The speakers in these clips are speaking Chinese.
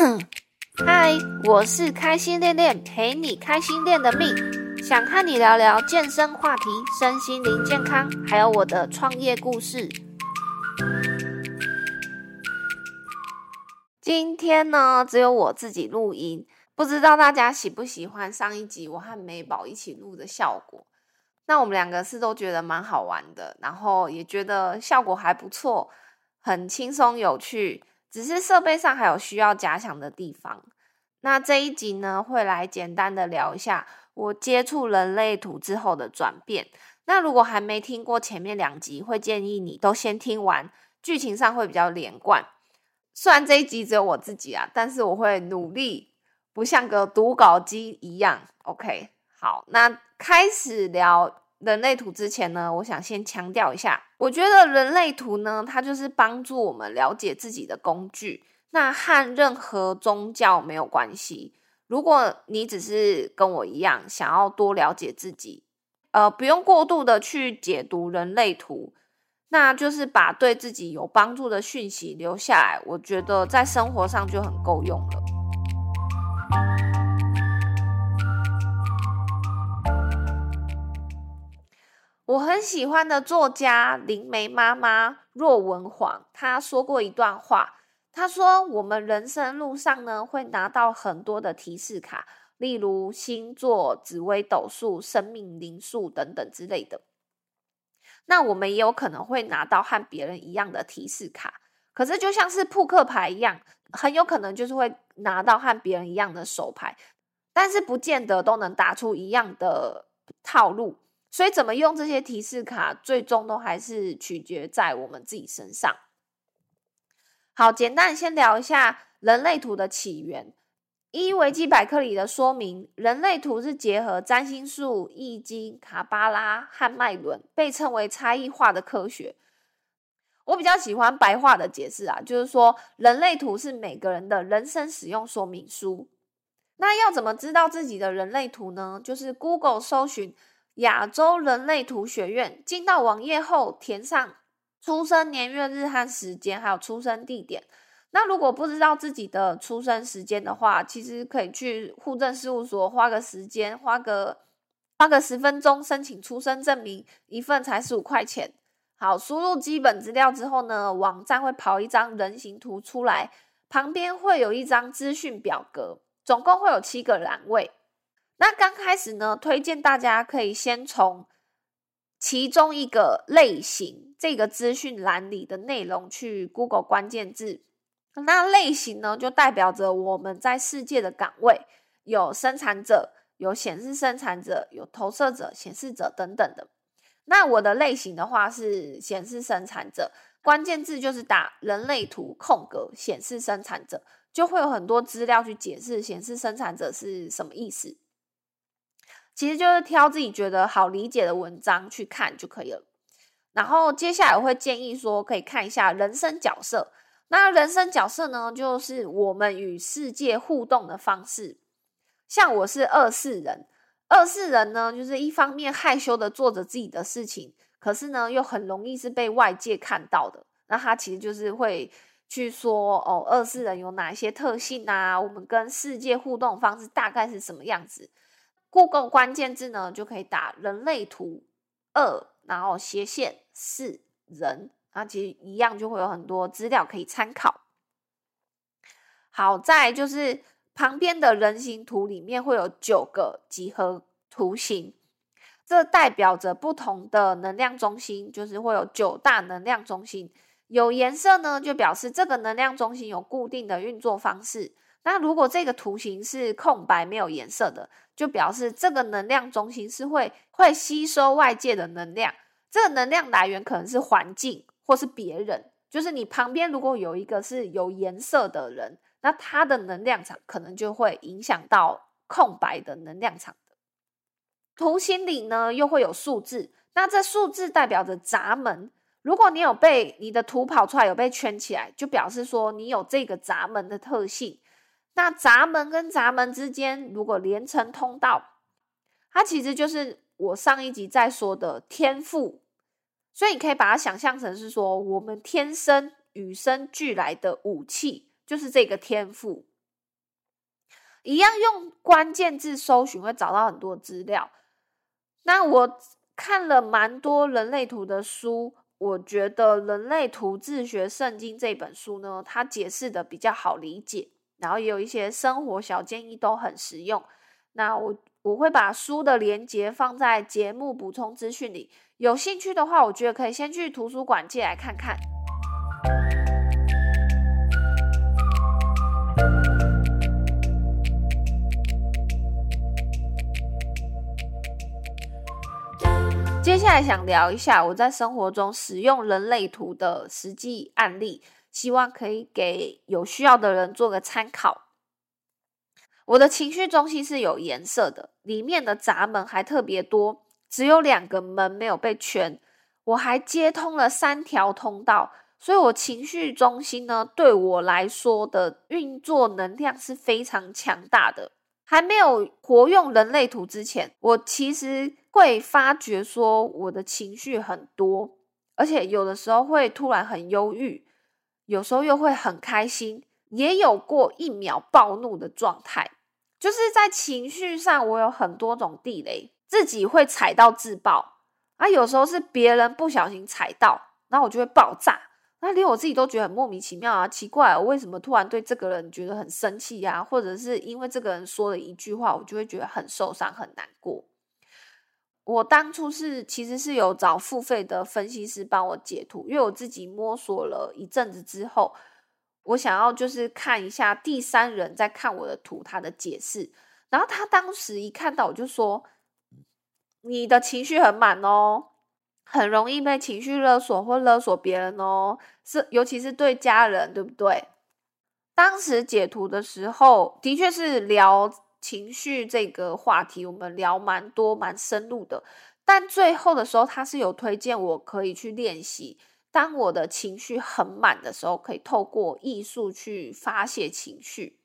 嗨，我是开心练练，陪你开心练的命，想和你聊聊健身话题、身心灵健康，还有我的创业故事。今天呢，只有我自己录音，不知道大家喜不喜欢上一集我和美宝一起录的效果。那我们两个是都觉得蛮好玩的，然后也觉得效果还不错，很轻松有趣。只是设备上还有需要加强的地方。那这一集呢，会来简单的聊一下我接触人类图之后的转变。那如果还没听过前面两集，会建议你都先听完，剧情上会比较连贯。虽然这一集只有我自己啊，但是我会努力，不像个读稿机一样。OK，好，那开始聊。人类图之前呢，我想先强调一下，我觉得人类图呢，它就是帮助我们了解自己的工具。那和任何宗教没有关系。如果你只是跟我一样想要多了解自己，呃，不用过度的去解读人类图，那就是把对自己有帮助的讯息留下来，我觉得在生活上就很够用了。我很喜欢的作家灵梅妈妈若文煌，她说过一段话。她说：“我们人生路上呢，会拿到很多的提示卡，例如星座、紫微斗数、生命灵数等等之类的。那我们也有可能会拿到和别人一样的提示卡，可是就像是扑克牌一样，很有可能就是会拿到和别人一样的手牌，但是不见得都能打出一样的套路。”所以，怎么用这些提示卡，最终都还是取决在我们自己身上。好，简单先聊一下人类图的起源。依维基百科里的说明，人类图是结合占星术、易经、卡巴拉和脉轮，被称为差异化的科学。我比较喜欢白话的解释啊，就是说，人类图是每个人的人生使用说明书。那要怎么知道自己的人类图呢？就是 Google 搜寻。亚洲人类图学院进到网页后，填上出生年月日和时间，还有出生地点。那如果不知道自己的出生时间的话，其实可以去户政事务所花个时间，花个花个十分钟申请出生证明，一份才十五块钱。好，输入基本资料之后呢，网站会跑一张人形图出来，旁边会有一张资讯表格，总共会有七个栏位。那刚开始呢，推荐大家可以先从其中一个类型这个资讯栏里的内容去 Google 关键字。那类型呢，就代表着我们在世界的岗位，有生产者、有显示生产者、有投射者、显示者等等的。那我的类型的话是显示生产者，关键字就是打人类图空格显示生产者，就会有很多资料去解释显示生产者是什么意思。其实就是挑自己觉得好理解的文章去看就可以了。然后接下来我会建议说，可以看一下人生角色。那人生角色呢，就是我们与世界互动的方式。像我是二四人，二四人呢，就是一方面害羞的做着自己的事情，可是呢，又很容易是被外界看到的。那他其实就是会去说哦，二四人有哪些特性啊？我们跟世界互动方式大概是什么样子？Google 关键字呢，就可以打人类图二，然后斜线四人，那其实一样就会有很多资料可以参考。好在就是旁边的人形图里面会有九个几何图形，这代表着不同的能量中心，就是会有九大能量中心。有颜色呢，就表示这个能量中心有固定的运作方式。那如果这个图形是空白没有颜色的，就表示这个能量中心是会会吸收外界的能量，这个能量来源可能是环境或是别人。就是你旁边如果有一个是有颜色的人，那他的能量场可能就会影响到空白的能量场的。图形里呢又会有数字，那这数字代表着闸门。如果你有被你的图跑出来有被圈起来，就表示说你有这个闸门的特性。那闸门跟闸门之间，如果连成通道，它其实就是我上一集在说的天赋，所以你可以把它想象成是说，我们天生与生俱来的武器就是这个天赋。一样用关键字搜寻会找到很多资料。那我看了蛮多人类图的书，我觉得《人类图自学圣经》这本书呢，它解释的比较好理解，然后也有一些生活小建议都很实用。那我我会把书的连接放在节目补充资讯里，有兴趣的话，我觉得可以先去图书馆借来看看。接下来想聊一下我在生活中使用人类图的实际案例，希望可以给有需要的人做个参考。我的情绪中心是有颜色的，里面的闸门还特别多，只有两个门没有被圈，我还接通了三条通道，所以我情绪中心呢，对我来说的运作能量是非常强大的。还没有活用人类图之前，我其实会发觉说我的情绪很多，而且有的时候会突然很忧郁，有时候又会很开心，也有过一秒暴怒的状态。就是在情绪上，我有很多种地雷，自己会踩到自爆啊，有时候是别人不小心踩到，然后我就会爆炸。那连我自己都觉得很莫名其妙啊，奇怪，我为什么突然对这个人觉得很生气呀？或者是因为这个人说了一句话，我就会觉得很受伤、很难过。我当初是其实是有找付费的分析师帮我解图，因为我自己摸索了一阵子之后，我想要就是看一下第三人在看我的图他的解释。然后他当时一看到我就说：“你的情绪很满哦。”很容易被情绪勒索或勒索别人哦，是尤其是对家人，对不对？当时解图的时候，的确是聊情绪这个话题，我们聊蛮多、蛮深入的。但最后的时候，他是有推荐我可以去练习，当我的情绪很满的时候，可以透过艺术去发泄情绪。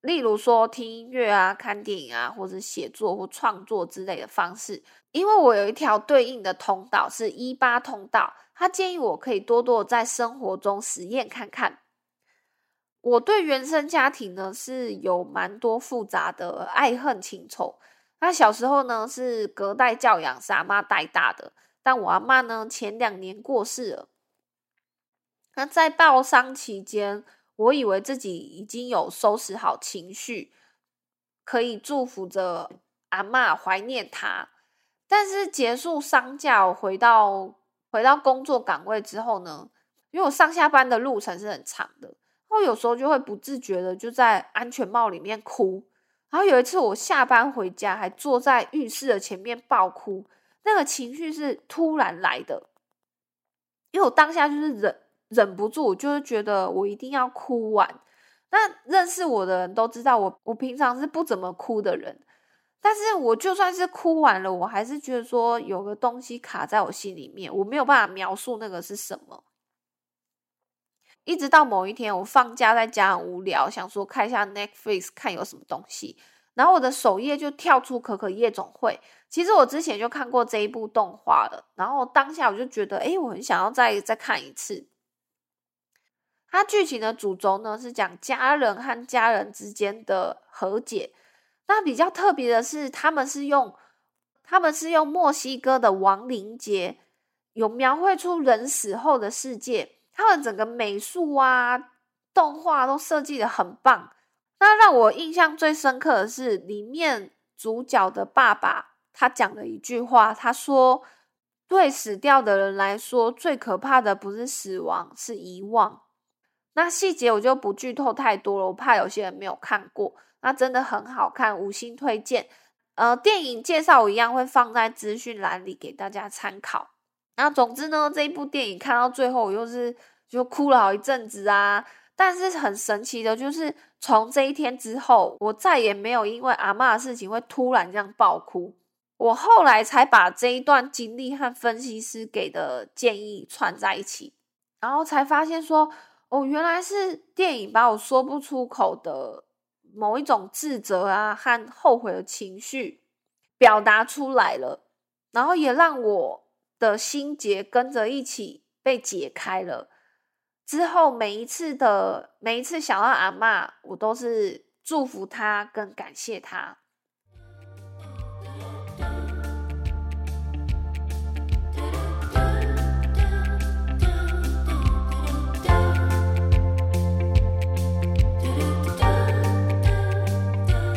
例如说听音乐啊、看电影啊，或者写作或创作之类的方式。因为我有一条对应的通道是一八通道，他建议我可以多多在生活中实验看看。我对原生家庭呢是有蛮多复杂的爱恨情仇。那小时候呢是隔代教养，是阿妈带大的，但我阿妈呢前两年过世了。那在报丧期间。我以为自己已经有收拾好情绪，可以祝福着阿妈怀念他。但是结束丧假，回到回到工作岗位之后呢，因为我上下班的路程是很长的，我有时候就会不自觉的就在安全帽里面哭。然后有一次我下班回家，还坐在浴室的前面爆哭，那个情绪是突然来的，因为我当下就是忍。忍不住，就是觉得我一定要哭完。那认识我的人都知道，我我平常是不怎么哭的人。但是我就算是哭完了，我还是觉得说有个东西卡在我心里面，我没有办法描述那个是什么。一直到某一天，我放假在家很无聊，想说看一下 Netflix 看有什么东西，然后我的首页就跳出《可可夜总会》。其实我之前就看过这一部动画了，然后当下我就觉得，哎，我很想要再再看一次。它剧情的主轴呢是讲家人和家人之间的和解。那比较特别的是，他们是用他们是用墨西哥的亡灵节，有描绘出人死后的世界。他们整个美术啊、动画都设计的很棒。那让我印象最深刻的是，里面主角的爸爸他讲了一句话，他说：“对死掉的人来说，最可怕的不是死亡，是遗忘。”那细节我就不剧透太多了，我怕有些人没有看过。那真的很好看，五星推荐。呃，电影介绍我一样会放在资讯栏里给大家参考。那总之呢，这一部电影看到最后，我又是就哭了好一阵子啊。但是很神奇的，就是从这一天之后，我再也没有因为阿妈的事情会突然这样爆哭。我后来才把这一段经历和分析师给的建议串在一起，然后才发现说。哦，原来是电影把我说不出口的某一种自责啊和后悔的情绪表达出来了，然后也让我的心结跟着一起被解开了。之后每一次的每一次想到阿妈，我都是祝福他跟感谢他。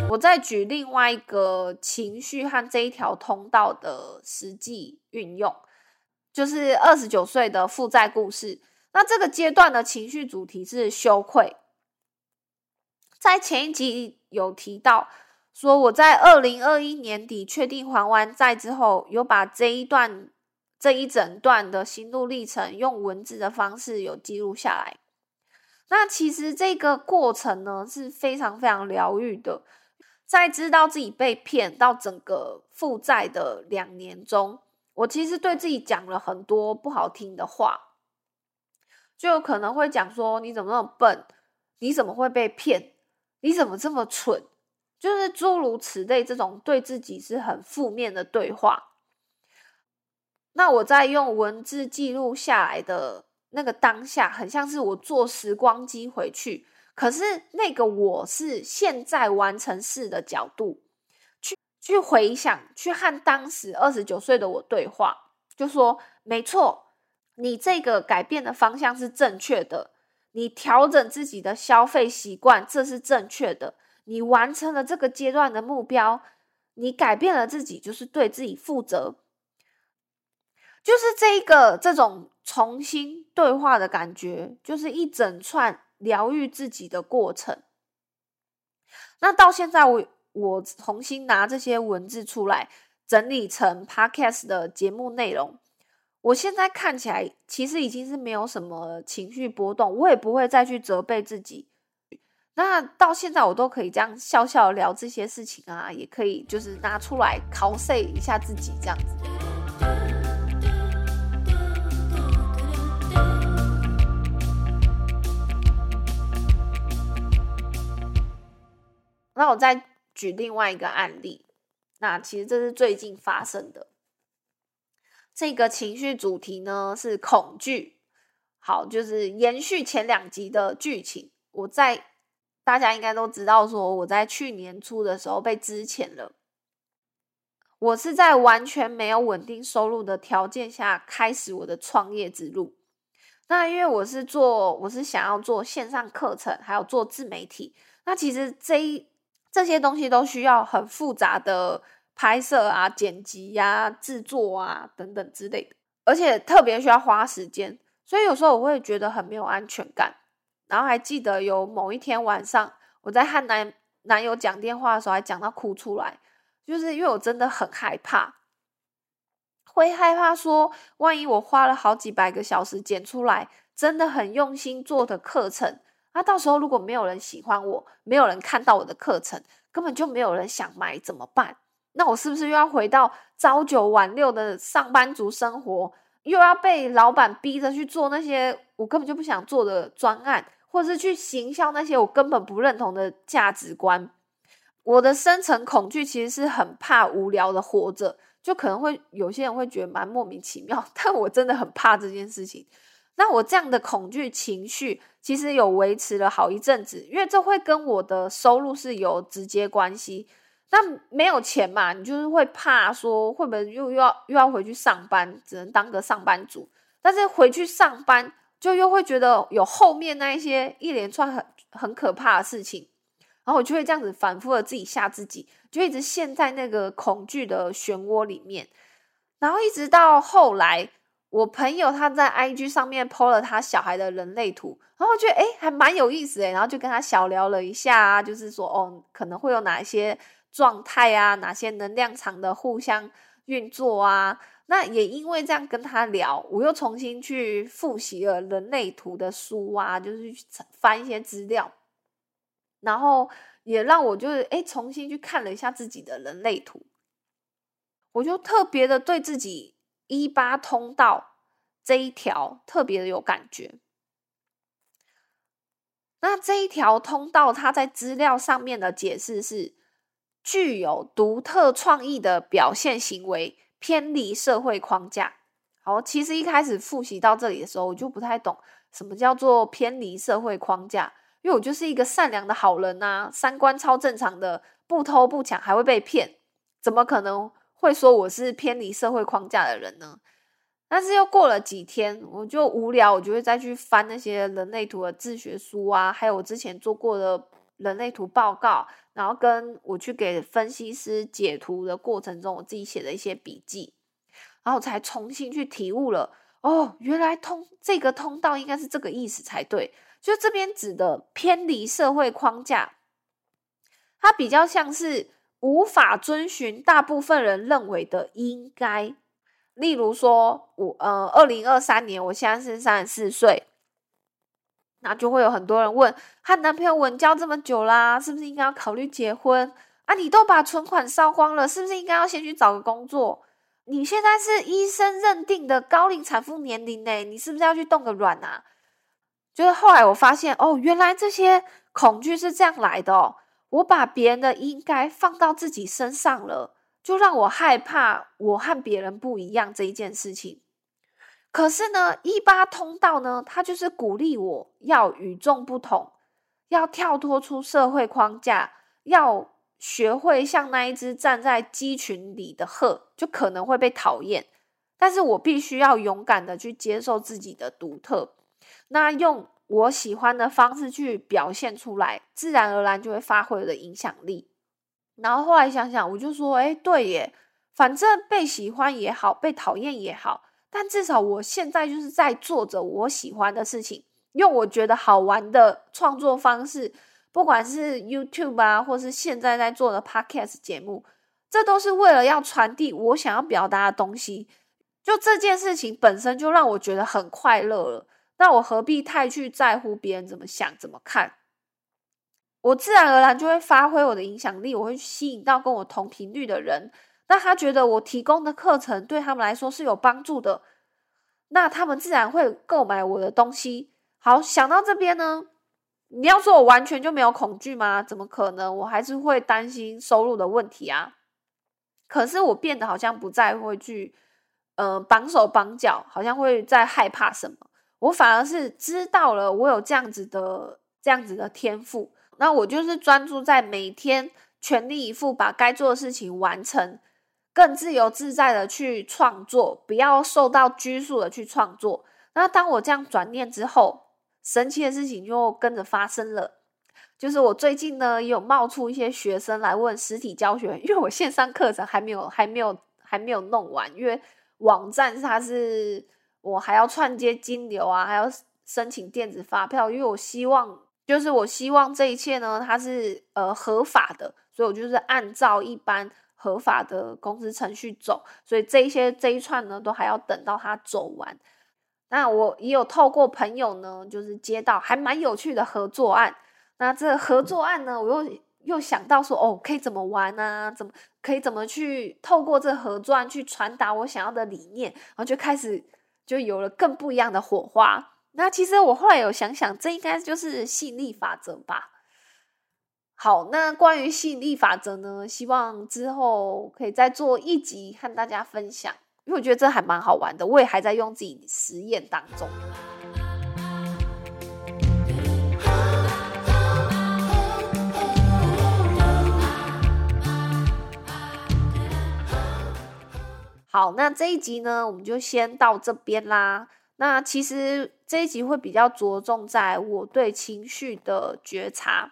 我再举另外一个情绪和这一条通道的实际运用，就是二十九岁的负债故事。那这个阶段的情绪主题是羞愧。在前一集有提到，说我在二零二一年底确定还完债之后，有把这一段这一整段的心路历程用文字的方式有记录下来。那其实这个过程呢是非常非常疗愈的。在知道自己被骗到整个负债的两年中，我其实对自己讲了很多不好听的话，就可能会讲说：“你怎么那么笨？你怎么会被骗？你怎么这么蠢？”就是诸如此类这种对自己是很负面的对话。那我在用文字记录下来的那个当下，很像是我坐时光机回去。可是那个我是现在完成式的角度去去回想，去和当时二十九岁的我对话，就说没错，你这个改变的方向是正确的，你调整自己的消费习惯，这是正确的，你完成了这个阶段的目标，你改变了自己，就是对自己负责，就是这一个这种重新对话的感觉，就是一整串。疗愈自己的过程。那到现在，我我重新拿这些文字出来整理成 podcast 的节目内容。我现在看起来，其实已经是没有什么情绪波动，我也不会再去责备自己。那到现在，我都可以这样笑笑聊这些事情啊，也可以就是拿出来 cos 一下自己这样子。那我再举另外一个案例，那其实这是最近发生的。这个情绪主题呢是恐惧，好，就是延续前两集的剧情。我在大家应该都知道，说我在去年初的时候被支遣了。我是在完全没有稳定收入的条件下开始我的创业之路。那因为我是做，我是想要做线上课程，还有做自媒体。那其实这一这些东西都需要很复杂的拍摄啊、剪辑呀、制作啊等等之类的，而且特别需要花时间，所以有时候我会觉得很没有安全感。然后还记得有某一天晚上，我在和男男友讲电话的时候，还讲到哭出来，就是因为我真的很害怕，会害怕说，万一我花了好几百个小时剪出来，真的很用心做的课程。那到时候如果没有人喜欢我，没有人看到我的课程，根本就没有人想买，怎么办？那我是不是又要回到朝九晚六的上班族生活，又要被老板逼着去做那些我根本就不想做的专案，或者是去行销那些我根本不认同的价值观？我的深层恐惧其实是很怕无聊的活着，就可能会有些人会觉得蛮莫名其妙，但我真的很怕这件事情。那我这样的恐惧情绪，其实有维持了好一阵子，因为这会跟我的收入是有直接关系。那没有钱嘛，你就是会怕说会不会又又要又要回去上班，只能当个上班族。但是回去上班，就又会觉得有后面那一些一连串很很可怕的事情，然后我就会这样子反复的自己吓自己，就一直陷在那个恐惧的漩涡里面，然后一直到后来。我朋友他在 IG 上面 PO 了他小孩的人类图，然后觉得哎还蛮有意思诶，然后就跟他小聊了一下，就是说哦可能会有哪一些状态啊，哪些能量场的互相运作啊。那也因为这样跟他聊，我又重新去复习了人类图的书啊，就是去翻一些资料，然后也让我就是哎重新去看了一下自己的人类图，我就特别的对自己。一八通道这一条特别的有感觉。那这一条通道，它在资料上面的解释是具有独特创意的表现行为，偏离社会框架。好，其实一开始复习到这里的时候，我就不太懂什么叫做偏离社会框架，因为我就是一个善良的好人呐，三观超正常的，不偷不抢还会被骗，怎么可能会说我是偏离社会框架的人呢？但是又过了几天，我就无聊，我就会再去翻那些人类图的自学书啊，还有我之前做过的人类图报告，然后跟我去给分析师解图的过程中，我自己写的一些笔记，然后才重新去体悟了。哦，原来通这个通道应该是这个意思才对。就这边指的偏离社会框架，它比较像是无法遵循大部分人认为的应该。例如说，我呃，二零二三年，我现在是三十四岁，那就会有很多人问：和男朋友稳交这么久啦，是不是应该要考虑结婚啊？你都把存款烧光了，是不是应该要先去找个工作？你现在是医生认定的高龄产妇年龄呢，你是不是要去动个卵啊？就是后来我发现，哦，原来这些恐惧是这样来的哦。我把别人的应该放到自己身上了，就让我害怕我和别人不一样这一件事情。可是呢，一八通道呢，它就是鼓励我要与众不同，要跳脱出社会框架，要。学会像那一只站在鸡群里的鹤，就可能会被讨厌。但是我必须要勇敢的去接受自己的独特，那用我喜欢的方式去表现出来，自然而然就会发挥我的影响力。然后后来想想，我就说，哎，对耶，反正被喜欢也好，被讨厌也好，但至少我现在就是在做着我喜欢的事情，用我觉得好玩的创作方式。不管是 YouTube 啊，或是现在在做的 Podcast 节目，这都是为了要传递我想要表达的东西。就这件事情本身就让我觉得很快乐了，那我何必太去在乎别人怎么想、怎么看？我自然而然就会发挥我的影响力，我会吸引到跟我同频率的人。那他觉得我提供的课程对他们来说是有帮助的，那他们自然会购买我的东西。好，想到这边呢。你要说我完全就没有恐惧吗？怎么可能？我还是会担心收入的问题啊。可是我变得好像不再会去，呃，绑手绑脚，好像会在害怕什么。我反而是知道了，我有这样子的这样子的天赋。那我就是专注在每天全力以赴把该做的事情完成，更自由自在的去创作，不要受到拘束的去创作。那当我这样转念之后。神奇的事情就跟着发生了，就是我最近呢有冒出一些学生来问实体教学，因为我线上课程还没有还没有还没有弄完，因为网站它是我还要串接金流啊，还要申请电子发票，因为我希望就是我希望这一切呢它是呃合法的，所以我就是按照一般合法的公司程序走，所以这一些这一串呢都还要等到它走完。那我也有透过朋友呢，就是接到还蛮有趣的合作案。那这合作案呢，我又又想到说，哦，可以怎么玩呢？怎么可以怎么去透过这合作案去传达我想要的理念？然后就开始就有了更不一样的火花。那其实我后来有想想，这应该就是吸引力法则吧。好，那关于吸引力法则呢，希望之后可以再做一集和大家分享。因为我觉得这还蛮好玩的，我也还在用自己实验当中。好，那这一集呢，我们就先到这边啦。那其实这一集会比较着重在我对情绪的觉察，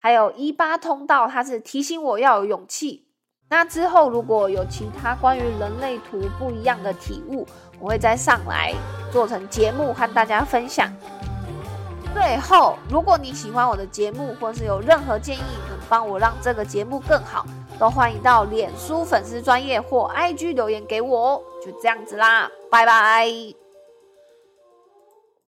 还有一八通道，它是提醒我要有勇气。那之后，如果有其他关于人类图不一样的体悟，我会再上来做成节目和大家分享。最后，如果你喜欢我的节目，或是有任何建议能帮我让这个节目更好，都欢迎到脸书粉丝专业或 IG 留言给我哦。就这样子啦，拜拜。